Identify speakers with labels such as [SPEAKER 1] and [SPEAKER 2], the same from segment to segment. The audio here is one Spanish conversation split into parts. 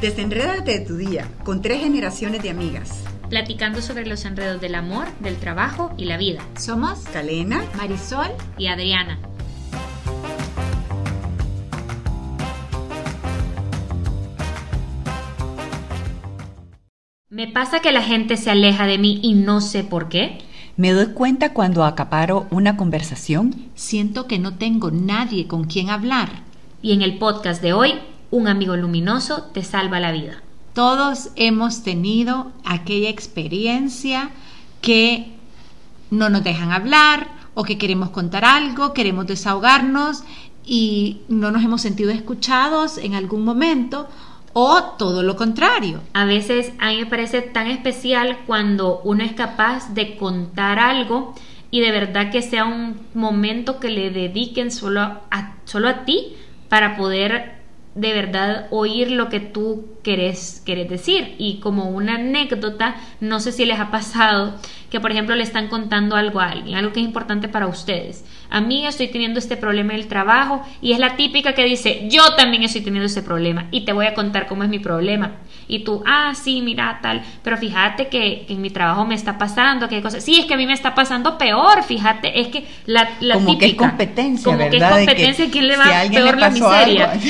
[SPEAKER 1] Desenrédate de tu día con tres generaciones de amigas.
[SPEAKER 2] Platicando sobre los enredos del amor, del trabajo y la vida.
[SPEAKER 3] Somos
[SPEAKER 1] Calena,
[SPEAKER 3] Marisol
[SPEAKER 2] y Adriana. Me pasa que la gente se aleja de mí y no sé por qué.
[SPEAKER 1] Me doy cuenta cuando acaparo una conversación.
[SPEAKER 3] Siento que no tengo nadie con quien hablar.
[SPEAKER 2] Y en el podcast de hoy, un amigo luminoso te salva la vida.
[SPEAKER 3] Todos hemos tenido aquella experiencia que no nos dejan hablar o que queremos contar algo, queremos desahogarnos y no nos hemos sentido escuchados en algún momento o todo lo contrario.
[SPEAKER 2] A veces a mí me parece tan especial cuando uno es capaz de contar algo y de verdad que sea un momento que le dediquen solo a, solo a ti para poder de verdad oír lo que tú querés, querés decir. Y como una anécdota, no sé si les ha pasado que, por ejemplo, le están contando algo a alguien, algo que es importante para ustedes. A mí estoy teniendo este problema en el trabajo y es la típica que dice, yo también estoy teniendo este problema y te voy a contar cómo es mi problema. Y tú, ah, sí, mira, tal, pero fíjate que, en mi trabajo me está pasando, que cosas. Sí, es que a mí me está pasando peor, fíjate, es que la, la
[SPEAKER 1] como
[SPEAKER 2] típica.
[SPEAKER 1] que es competencia,
[SPEAKER 2] como que es
[SPEAKER 1] ¿verdad?
[SPEAKER 2] Competencia,
[SPEAKER 1] que
[SPEAKER 2] ¿quién le
[SPEAKER 1] si
[SPEAKER 2] va
[SPEAKER 1] a
[SPEAKER 2] peor
[SPEAKER 1] le
[SPEAKER 2] la miseria?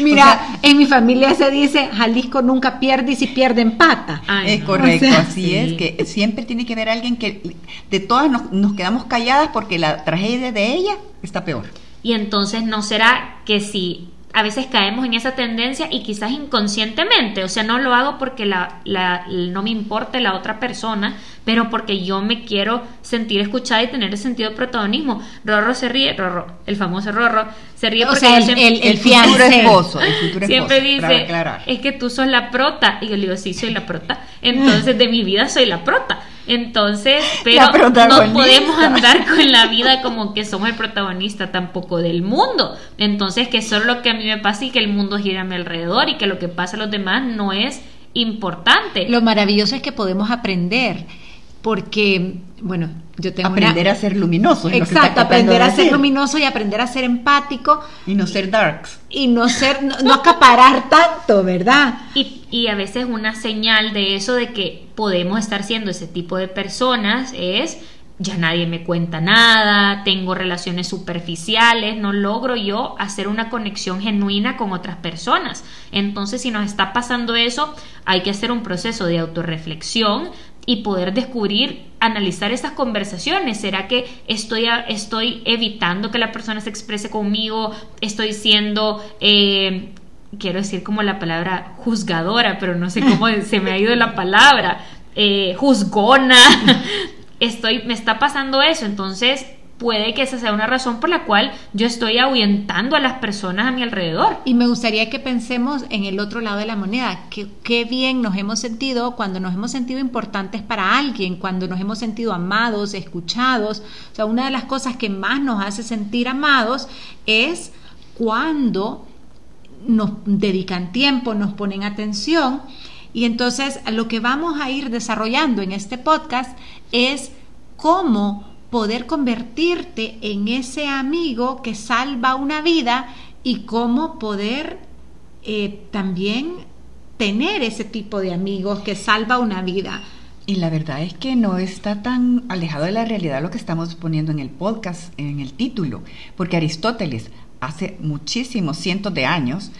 [SPEAKER 3] Mira,
[SPEAKER 1] O sea,
[SPEAKER 3] en mi familia se dice Jalisco nunca pierde y si pierde empata.
[SPEAKER 2] Ay,
[SPEAKER 1] es
[SPEAKER 2] no.
[SPEAKER 1] correcto,
[SPEAKER 3] O sea,
[SPEAKER 1] así
[SPEAKER 2] sí.
[SPEAKER 1] es, que siempre tiene que haber alguien que de todas nos, nos quedamos calladas porque la tragedia de ella está peor.
[SPEAKER 2] Y entonces no será que si a veces caemos en esa tendencia y quizás inconscientemente, o sea, no lo hago porque la, la- no me importe la otra persona, pero porque yo me quiero sentir escuchada y tener ese sentido de protagonismo. Rorro se ríe, Rorro, el famoso Rorro, se ríe
[SPEAKER 3] O
[SPEAKER 2] porque
[SPEAKER 3] sea, el-
[SPEAKER 2] siempre-
[SPEAKER 3] el-
[SPEAKER 1] El,
[SPEAKER 3] fiancé.
[SPEAKER 1] futuro esposo, el futuro
[SPEAKER 2] siempre
[SPEAKER 1] esposo,
[SPEAKER 2] dice, es que tú sos la prota. Y yo le digo, sí, soy la prota. Entonces, de mi vida soy la prota. Entonces, pero no podemos andar con la vida como que somos el protagonista tampoco del mundo. Entonces, que solo lo que a mí me pasa y que el mundo gira a mi alrededor y que lo que pasa a los demás no es importante.
[SPEAKER 3] Lo maravilloso es que podemos aprender porque, bueno, yo tengo una-
[SPEAKER 1] aprender a ser luminoso.
[SPEAKER 3] Exacto, aprender
[SPEAKER 1] de
[SPEAKER 3] a ser
[SPEAKER 1] decir.
[SPEAKER 3] luminoso y aprender a ser empático
[SPEAKER 1] Y no ser darks.
[SPEAKER 3] y no ser, no, no acaparar tanto, ¿verdad?
[SPEAKER 2] Y, y a veces una señal de eso, de que podemos estar siendo ese tipo de personas, es ya nadie me cuenta nada, tengo relaciones superficiales, no logro yo hacer una conexión genuina con otras personas. Entonces, si nos está pasando eso, hay que hacer un proceso de autorreflexión y poder descubrir, analizar esas conversaciones. ¿Será que estoy, estoy evitando que la persona se exprese conmigo? ¿Estoy siendo... eh, quiero decir como la palabra juzgadora, pero no sé cómo se me ha ido la palabra, eh, juzgona. Estoy, me está pasando eso, entonces puede que esa sea una razón por la cual yo estoy ahuyentando a las personas a mi alrededor.
[SPEAKER 3] Y me gustaría que pensemos en el otro lado de la moneda, que qué bien nos hemos sentido cuando nos hemos sentido importantes para alguien, cuando nos hemos sentido amados, escuchados. O sea, una de las cosas que más nos hace sentir amados es cuando nos dedican tiempo, nos ponen atención. Y entonces lo que vamos a ir desarrollando en este podcast es cómo poder convertirte en ese amigo que salva una vida y cómo poder eh, también tener ese tipo de amigos que salva una vida.
[SPEAKER 1] Y la verdad es que no está tan alejado de la realidad lo que estamos poniendo en el podcast, en el título, porque Aristóteles hace muchísimos cientos de años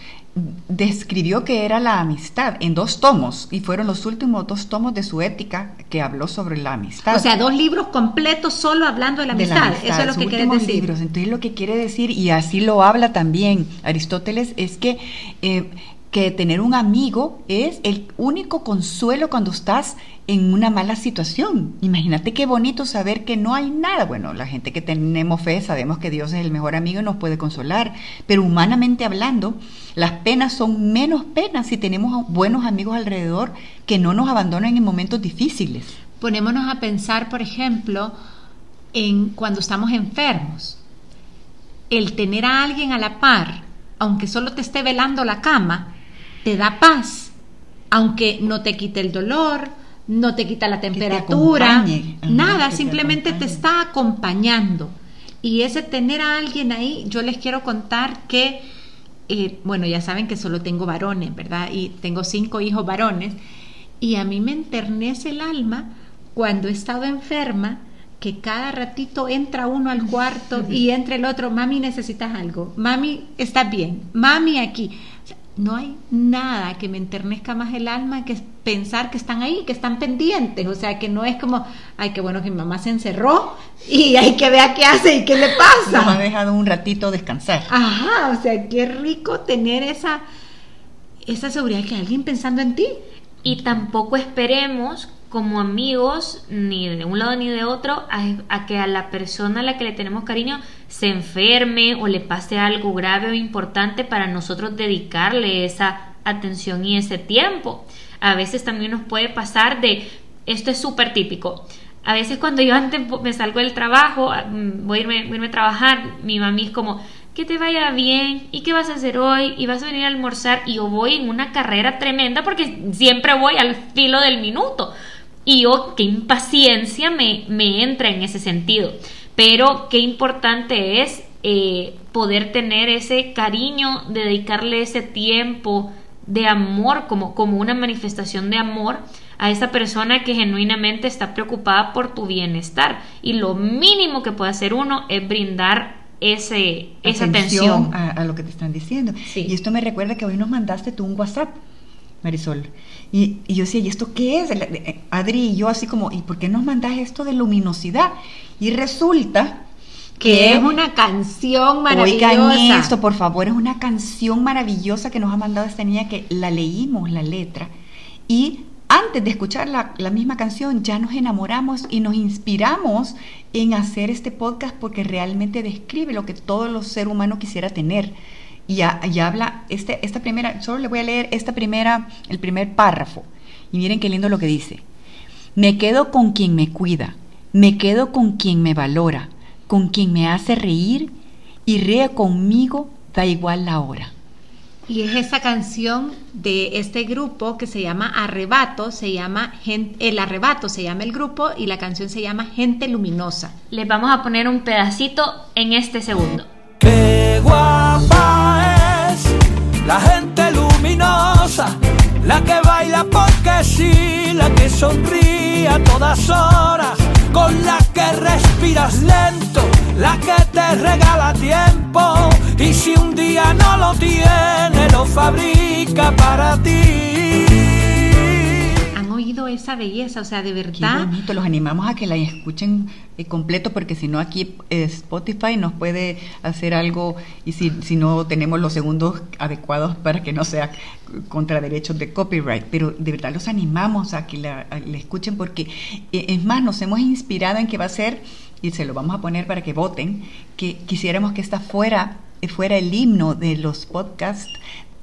[SPEAKER 1] describió que era la amistad en dos tomos y fueron los últimos dos tomos de su ética que habló sobre la amistad.
[SPEAKER 3] O sea, dos libros completos solo hablando de la
[SPEAKER 1] de
[SPEAKER 3] amistad.
[SPEAKER 1] la amistad,
[SPEAKER 3] Eso es lo
[SPEAKER 1] sus
[SPEAKER 3] que
[SPEAKER 1] últimos
[SPEAKER 3] decir.
[SPEAKER 1] libros. Entonces lo que quiere decir, y así lo habla también Aristóteles, es que, eh, que tener un amigo es el único consuelo cuando estás en una mala situación. Imagínate qué bonito saber que no hay nada. Bueno, la gente que tenemos fe sabemos que Dios es el mejor amigo y nos puede consolar, pero humanamente hablando, las penas son menos penas si tenemos buenos amigos alrededor que no nos abandonan en momentos difíciles.
[SPEAKER 3] Ponémonos a pensar, por ejemplo, en cuando estamos enfermos. El tener a alguien a la par, aunque solo te esté velando la cama, te da paz, aunque no te quite el dolor, no te quita la
[SPEAKER 1] te
[SPEAKER 3] temperatura.
[SPEAKER 1] Ajá,
[SPEAKER 3] nada,
[SPEAKER 1] te
[SPEAKER 3] simplemente te
[SPEAKER 1] acompañe.
[SPEAKER 3] está acompañando. Y ese tener a alguien ahí, yo les quiero contar que eh, bueno, ya saben que solo tengo varones, ¿verdad? Y tengo cinco hijos varones. Y a mí me enternece el alma cuando he estado enferma, que cada ratito entra uno al cuarto y entra el otro, mami, necesitas algo, mami, estás bien, mami aquí. No hay nada que me enternezca más el alma que pensar que están ahí, que están pendientes, o sea, que no es como, ay, qué bueno que mi mamá se encerró y hay que ver qué hace y qué le pasa.
[SPEAKER 1] Nos ha dejado un ratito descansar.
[SPEAKER 3] Ajá, o sea, qué rico tener esa, esa seguridad que hay alguien pensando en ti.
[SPEAKER 2] Y tampoco esperemos como amigos, ni de un lado ni de otro, a, que a la persona a la que le tenemos cariño se enferme o le pase algo grave o importante para nosotros dedicarle esa atención y ese tiempo. A veces también nos puede pasar de, esto es súper típico, a veces cuando yo antes me salgo del trabajo, mm, voy a, irme, voy a irme a trabajar, mi mami es como, que te vaya bien y qué vas a hacer hoy y vas a venir a almorzar y yo voy en una carrera tremenda porque siempre voy al filo del minuto y yo qué impaciencia me, me entra en ese sentido. Pero qué importante es eh, poder tener ese cariño de dedicarle ese tiempo de amor como, como una manifestación de amor a esa persona que genuinamente está preocupada por tu bienestar. Y lo mínimo que puede hacer uno es brindar ese, esa atención,
[SPEAKER 1] A, lo que te están diciendo. Y esto me recuerda que hoy nos mandaste tú un WhatsApp, Marisol. Y, yo decía, ¿y esto qué es? Eh, Adri y yo así como, ¿y por qué nos mandas esto de luminosidad? Y resulta
[SPEAKER 3] que es una canción maravillosa.
[SPEAKER 1] Oigan esto, por favor, es una canción maravillosa que nos ha mandado esta niña que la leímos, la letra, y antes de escuchar la, misma canción ya nos enamoramos y nos inspiramos en hacer este podcast porque realmente describe lo que todo los ser humano quisiera tener. Y, habla, este, esta primera, solo le voy a leer esta primera, el primer párrafo. Y miren qué lindo lo que dice. Me quedo con quien me cuida, me quedo con quien me valora, con quien me hace reír y ríe conmigo, da igual la hora.
[SPEAKER 3] Y es esa canción de este grupo que se llama Arrebato, se llama El Arrebato, se llama el grupo y la canción se llama Gente Luminosa.
[SPEAKER 2] Les vamos a poner un pedacito en este segundo.
[SPEAKER 4] Baila porque sí, la que sonríe a todas horas, con la que respiras lento la que te regala tiempo y si un día no lo tiene, lo fabrica para ti.
[SPEAKER 3] Esa belleza, o sea, de verdad.
[SPEAKER 1] Qué bonito, los animamos a que la escuchen eh, completo porque si no aquí eh, Spotify nos puede hacer algo y si, si no tenemos los segundos adecuados para que no sea contra derechos de copyright, pero de verdad los animamos a que la, escuchen porque eh, es más, nos hemos inspirado en que va a ser y se lo vamos a poner para que voten, que quisiéramos que esta fuera, fuera el himno de los podcasts,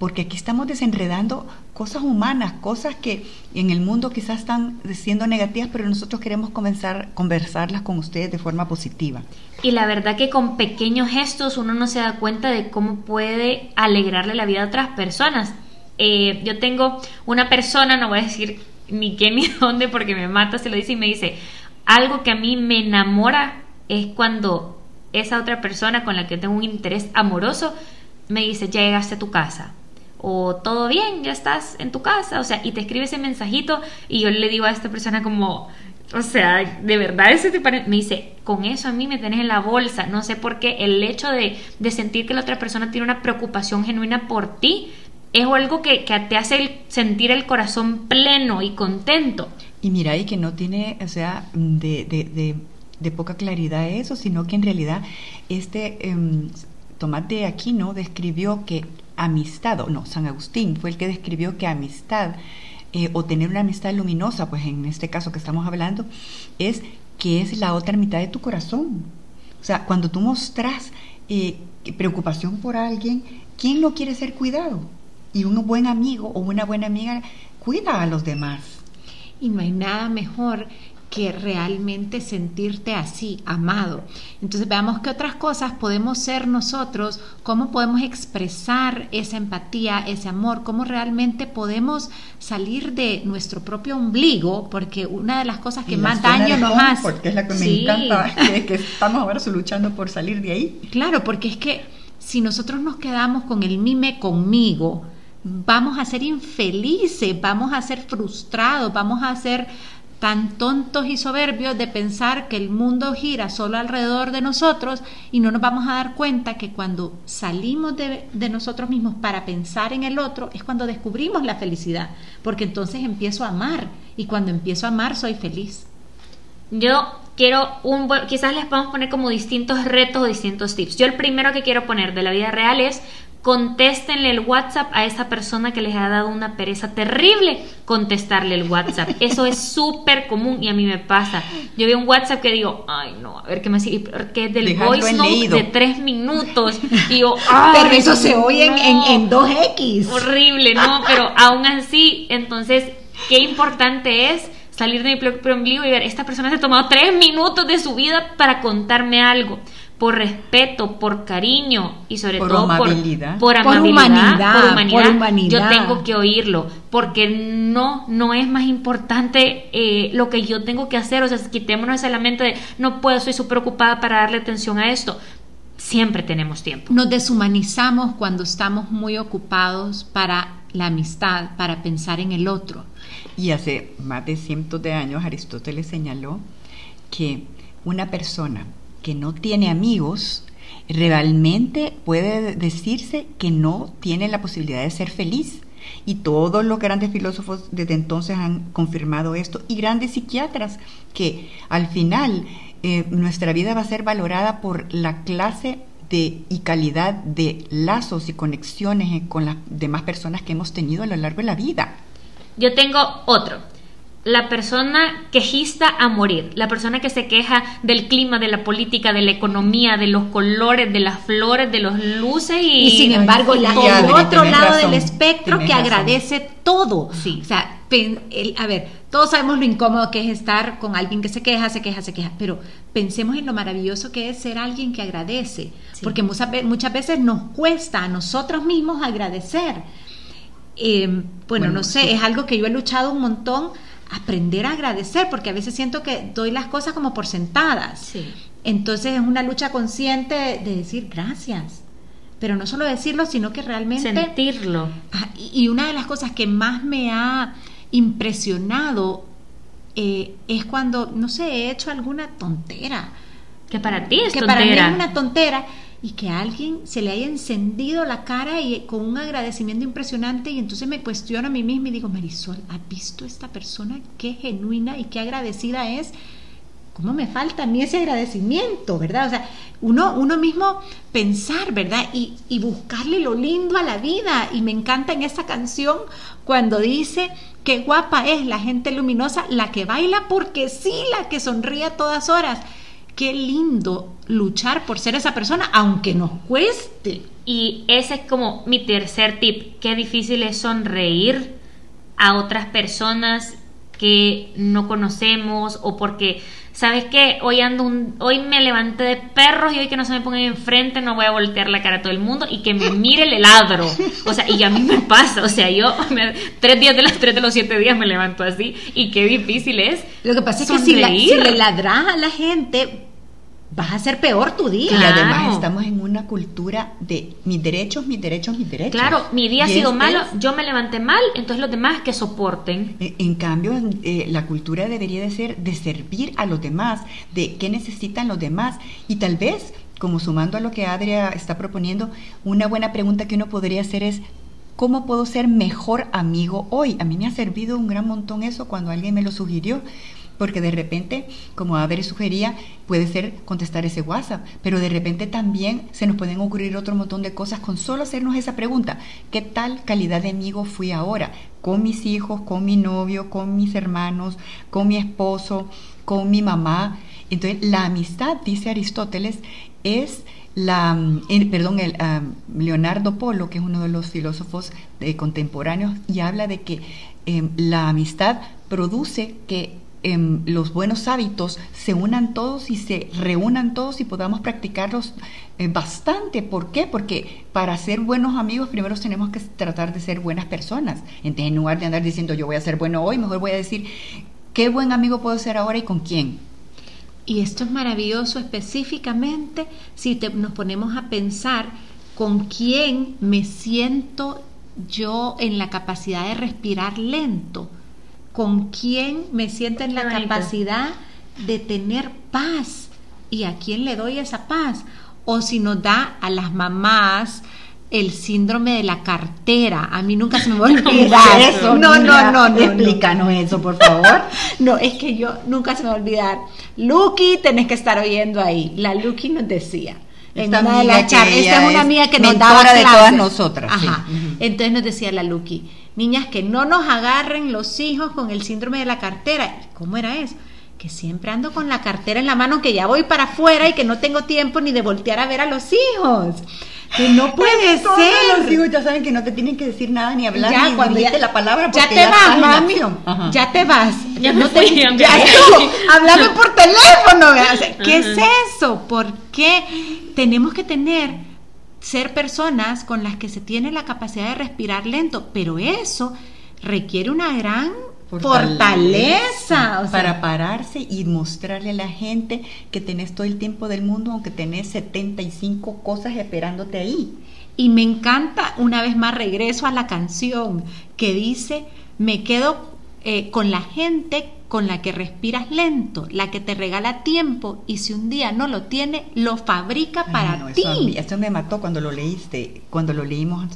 [SPEAKER 1] porque aquí estamos desenredando cosas humanas, cosas que en el mundo quizás están siendo negativas, pero nosotros queremos comenzar, conversarlas con ustedes de forma positiva.
[SPEAKER 2] Y la verdad que con pequeños gestos uno no se da cuenta de cómo puede alegrarle la vida a otras personas. Eh, yo tengo una persona, no voy a decir ni qué ni dónde porque me mata, se lo dice y me dice, algo que a mí me enamora es cuando esa otra persona con la que tengo un interés amoroso me dice, ya llegaste a tu casa. O todo bien, ya estás en tu casa. O sea, y te escribe ese mensajito y yo le digo a esta persona como, o sea, de verdad ese te Me dice, con eso a mí me tenés en la bolsa. No sé por qué. El hecho de, de sentir que la otra persona tiene una preocupación genuina por ti es algo que, que te hace sentir el corazón pleno y contento.
[SPEAKER 1] Y mira, y que no tiene, o sea, de, de, de, poca claridad eso, sino que en realidad este eh, Tomás de Aquino describió que amistad, o no, San Agustín fue el que describió que amistad, eh, o tener una amistad luminosa, pues en este caso que estamos hablando, es que es la otra mitad de tu corazón. O sea, cuando tú mostras eh, preocupación por alguien, ¿quién no quiere ser cuidado? Y un buen amigo o una buena amiga cuida a los demás.
[SPEAKER 3] Y no hay nada mejor que realmente sentirte así, amado. Entonces veamos qué otras cosas podemos ser nosotros, cómo podemos expresar esa empatía, ese amor, cómo realmente podemos salir de nuestro propio ombligo, porque una de las cosas que más daño nos hace...
[SPEAKER 1] Porque es la que me encanta, que, que estamos ahora luchando por salir de ahí.
[SPEAKER 3] Claro, porque es que si nosotros nos quedamos con el mime conmigo, vamos a ser infelices, vamos a ser frustrados, vamos a ser tan tontos y soberbios de pensar que el mundo gira solo alrededor de nosotros y no nos vamos a dar cuenta que cuando salimos de, nosotros mismos para pensar en el otro es cuando descubrimos la felicidad, porque entonces empiezo a amar y cuando empiezo a amar soy feliz.
[SPEAKER 2] Yo quiero un quizás les podemos poner como distintos retos o distintos tips. Yo el primero que quiero poner de la vida real es contéstenle el WhatsApp a esa persona que les ha dado una pereza terrible contestarle el WhatsApp. Eso es súper común y a mí me pasa. Yo veo un WhatsApp que digo, ay no, a ver qué me sigue, que es del voice note de tres minutos. Y yo,
[SPEAKER 3] pero eso se oye en, en 2X.
[SPEAKER 2] Horrible, no, pero aún así, entonces, qué importante es salir de mi propio ombligo y ver, esta persona se ha tomado tres minutos de su vida para contarme algo por respeto, por cariño y sobre todo por, por, amabilidad, por humanidad, yo tengo que oírlo, porque no, no es más importante eh, lo que yo tengo que hacer, o sea, quitémonos esa la mente de no puedo, soy súper ocupada para darle atención a esto. Siempre tenemos tiempo.
[SPEAKER 3] Nos deshumanizamos cuando estamos muy ocupados para la amistad, para pensar en el otro.
[SPEAKER 1] Y hace más de cientos de años Aristóteles señaló que una persona que no tiene amigos realmente puede decirse que no tiene la posibilidad de ser feliz. Y todos los grandes filósofos desde entonces han confirmado esto y grandes psiquiatras que al final eh, nuestra vida va a ser valorada por la clase de, y calidad de lazos y conexiones con las demás personas que hemos tenido a lo largo de la vida.
[SPEAKER 2] Yo tengo otro. La persona quejista a morir, la persona que se queja del clima, de la política, de la economía, de los colores, de las flores, de los luces y,
[SPEAKER 3] y sin embargo la, el otro lado del espectro que agradece todo. Sí. O sea, a ver, todos sabemos lo incómodo que es estar con alguien que se queja, se queja, se queja, pero pensemos en lo maravilloso que es ser alguien que agradece, porque muchas veces nos cuesta a nosotros mismos agradecer. Eh, bueno, no sé, es algo que yo he luchado un montón, aprender a agradecer, porque a veces siento que doy las cosas como por sentadas. Entonces es una lucha consciente de decir gracias. Pero no solo decirlo, sino que realmente...
[SPEAKER 2] Sentirlo.
[SPEAKER 3] Ah, y una de las cosas que más me ha impresionado eh, es cuando, no sé, he hecho alguna tontera.
[SPEAKER 2] Que para ti es
[SPEAKER 3] que
[SPEAKER 2] tontera.
[SPEAKER 3] para mí es una tontera y que a alguien se le haya encendido la cara y con un agradecimiento impresionante y entonces me cuestiono a mí misma y digo, Marisol, ¿has visto esta persona qué genuina y qué agradecida es? ¿Cómo me falta a mí ese agradecimiento, verdad? O sea, uno, uno mismo pensar, ¿verdad? Y, y buscarle lo lindo a la vida. Y me encanta en esa canción cuando dice, qué guapa es la gente luminosa, la que baila porque sí, la que sonríe a todas horas qué lindo luchar por ser esa persona, aunque nos cueste.
[SPEAKER 2] Y ese es como mi tercer tip, qué difícil es sonreír a otras personas que no conocemos o porque sabes qué hoy ando un, hoy me levanté de perros y hoy que no se me pongan enfrente no voy a voltear la cara a todo el mundo y que me mire el ladro o sea y a mí me pasa o sea yo tres días de los tres de los siete días me levanto así y qué difícil es
[SPEAKER 3] lo que pasa es que si, si le ladras a la gente vas a hacer peor tu día.
[SPEAKER 1] Y además estamos en una cultura de mis derechos, mis derechos, mis derechos.
[SPEAKER 2] Claro, mi día ha sido malo, yo me levanté mal, entonces los demás que soporten.
[SPEAKER 1] En, cambio, eh, la cultura debería de ser de servir a los demás, de qué necesitan los demás y tal vez, como sumando a lo que Adria está proponiendo, una buena pregunta que uno podría hacer es ¿Cómo puedo ser mejor amigo hoy? A mí me ha servido un gran montón eso cuando alguien me lo sugirió porque de repente, como Aver sugería, puede ser contestar ese WhatsApp, pero de repente también se nos pueden ocurrir otro montón de cosas con solo hacernos esa pregunta, ¿qué tal calidad de amigo fui ahora? Con mis hijos, con mi novio, con mis hermanos, con mi esposo, con mi mamá. Entonces, la amistad, dice Aristóteles, es la, perdón, el, Leonardo Polo, que es uno de los filósofos eh, contemporáneos, y habla de que em, la amistad produce que Em, los buenos hábitos se unan todos y se reúnan todos y podamos practicarlos eh, bastante. ¿Por qué? Porque para ser buenos amigos primero tenemos que tratar de ser buenas personas. Entonces, en lugar de andar diciendo yo voy a ser bueno hoy, mejor voy a decir qué buen amigo puedo ser ahora y con quién.
[SPEAKER 3] Y esto es maravilloso específicamente si nos ponemos a pensar con quién me siento yo en la capacidad de respirar lento, con quién me siento en la capacidad de tener paz y a quién le doy esa paz. O si nos da a las mamás el síndrome de la cartera. A mí nunca se me va a olvidar.
[SPEAKER 1] Eso,
[SPEAKER 3] no, no, no, no.
[SPEAKER 1] Explícanos eso, por favor.
[SPEAKER 3] No, es que yo nunca se me va a olvidar. Lucky, tenés que estar oyendo ahí. La Lucky nos decía. En
[SPEAKER 1] Esta
[SPEAKER 3] una de
[SPEAKER 1] amiga
[SPEAKER 3] las
[SPEAKER 1] que
[SPEAKER 3] charlas, esta
[SPEAKER 1] ella
[SPEAKER 3] es una amiga que nos daba
[SPEAKER 1] de todas nosotras, sí.
[SPEAKER 3] Ajá. Entonces nos decía la Lucky, niñas que no nos agarren los hijos con el síndrome de la cartera. ¿Y ¿Cómo era eso? Que siempre ando con la cartera en la mano, que ya voy para afuera y que no tengo tiempo ni de voltear a ver a los hijos. Que no puede
[SPEAKER 1] Todos
[SPEAKER 3] ser.
[SPEAKER 1] los hijos ya saben que no te tienen que decir nada ni hablar
[SPEAKER 3] ya
[SPEAKER 1] ni
[SPEAKER 3] cuando ya,
[SPEAKER 1] la palabra
[SPEAKER 3] ya te vas, mami, ya te vas.
[SPEAKER 2] Ya
[SPEAKER 3] No te-
[SPEAKER 2] fui, ya.
[SPEAKER 3] Háblame por teléfono. vea. O sea, ¿Qué es eso? ¿Por qué tenemos que tener ser personas con las que se tiene la capacidad de respirar lento? Pero eso requiere una gran fortaleza. o sea,
[SPEAKER 1] para pararse y mostrarle a la gente que tenés todo el tiempo del mundo, aunque tenés 75 cosas esperándote ahí.
[SPEAKER 3] Y me encanta, una vez más regreso a la canción que dice, me quedo eh, con la gente con la que respiras lento, la que te regala tiempo y si un día no lo tiene, lo fabrica para
[SPEAKER 1] no,
[SPEAKER 3] ti.
[SPEAKER 1] Eso, a mí- eso me mató cuando lo leíste, cuando lo leímos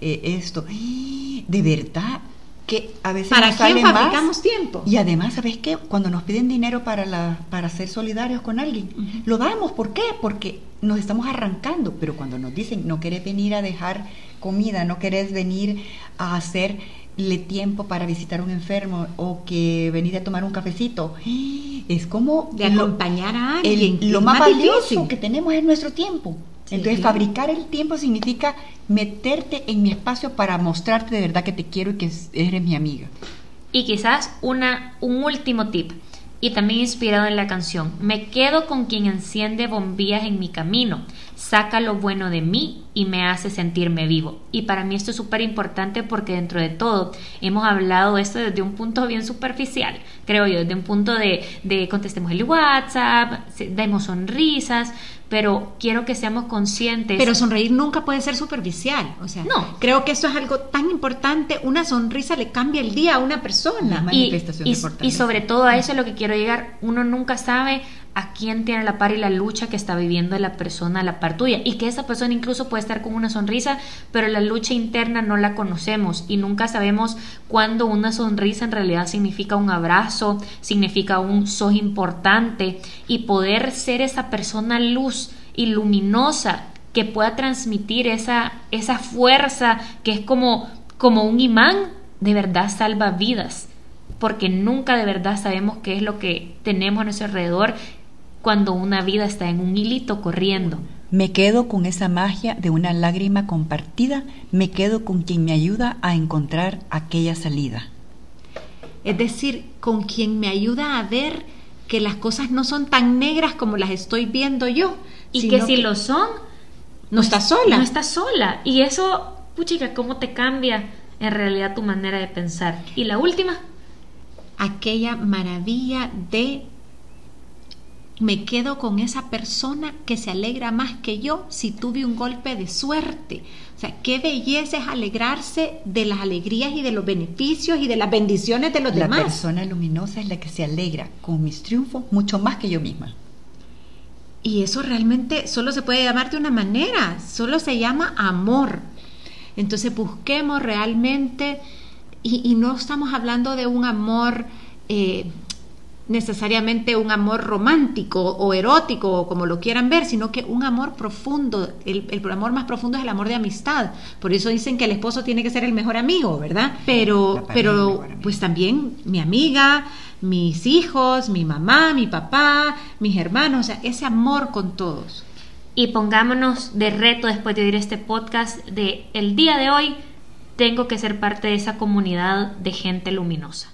[SPEAKER 1] eh, esto. De verdad que a veces
[SPEAKER 3] ¿Para
[SPEAKER 1] nos
[SPEAKER 3] quién
[SPEAKER 1] sale más.
[SPEAKER 3] fabricamos tiempo?
[SPEAKER 1] Y además, ¿sabes qué? Cuando nos piden dinero para, la, para ser solidarios con alguien, lo damos. ¿Por qué? Porque nos estamos arrancando. Pero cuando nos dicen, no querés venir a dejar comida, no querés venir a hacerle tiempo para visitar a un enfermo o que venir a tomar un cafecito, es como
[SPEAKER 3] de
[SPEAKER 1] lo-
[SPEAKER 3] acompañar a alguien.
[SPEAKER 1] lo
[SPEAKER 3] es
[SPEAKER 1] más, valioso que tenemos es nuestro tiempo. Entonces, fabricar el tiempo significa meterte en mi espacio para mostrarte de verdad que te quiero y que eres mi amiga.
[SPEAKER 2] Y quizás una, un último tip, y también inspirado en la canción, me quedo con quien enciende bombillas en mi camino, saca lo bueno de mí y me hace sentirme vivo. Y para mí esto es súper importante porque dentro de todo hemos hablado de esto desde un punto bien superficial, creo yo, desde un punto de, de contestemos el WhatsApp, demos sonrisas, pero quiero que seamos conscientes.
[SPEAKER 3] Pero sonreír nunca puede ser superficial. O sea,
[SPEAKER 2] No.
[SPEAKER 3] creo que eso es algo tan importante. Una sonrisa le cambia el día a una persona.
[SPEAKER 1] Manifestación
[SPEAKER 2] y-
[SPEAKER 1] de
[SPEAKER 2] y sobre todo a eso es lo que quiero llegar. Uno nunca sabe a quién tiene la par y la lucha que está viviendo la persona a la par tuya. Y que esa persona incluso puede estar con una sonrisa, pero la lucha interna no la conocemos y nunca sabemos cuándo una sonrisa en realidad significa un abrazo, significa un sos importante y poder ser esa persona luz y luminosa que pueda transmitir esa, esa fuerza que es como, como un imán, de verdad salva vidas porque nunca de verdad sabemos qué es lo que tenemos a nuestro alrededor cuando una vida está en un hilito corriendo.
[SPEAKER 1] Me quedo con esa magia de una lágrima compartida, me quedo con quien me ayuda a encontrar aquella salida.
[SPEAKER 3] Es decir, con quien me ayuda a ver que las cosas no son tan negras como las estoy viendo yo.
[SPEAKER 2] Y que si lo son,
[SPEAKER 3] no estás sola.
[SPEAKER 2] no estás sola. Y eso, puchica, ¿cómo te cambia en realidad tu manera de pensar? Y la última,
[SPEAKER 3] aquella maravilla de me quedo con esa persona que se alegra más que yo si tuve un golpe de suerte. O sea, qué belleza es alegrarse de las alegrías y de los beneficios y de las bendiciones de los
[SPEAKER 1] La
[SPEAKER 3] demás.
[SPEAKER 1] persona luminosa es la que se alegra con mis triunfos mucho más que yo misma.
[SPEAKER 3] Y eso realmente solo se puede llamar de una manera, solo se llama amor. Entonces busquemos realmente, y, y no estamos hablando de un amor eh, necesariamente un amor romántico o erótico o como lo quieran ver, sino que un amor profundo. El, el amor más profundo es el amor de amistad. Por eso dicen que el esposo tiene que ser el mejor amigo, ¿verdad? Pero, pero pues también mi amiga, mis hijos, mi mamá, mi papá, mis hermanos, o sea, ese amor con todos.
[SPEAKER 2] y pongámonos de reto después de oír este podcast de el día de hoy, tengo que ser parte de esa comunidad de gente luminosa.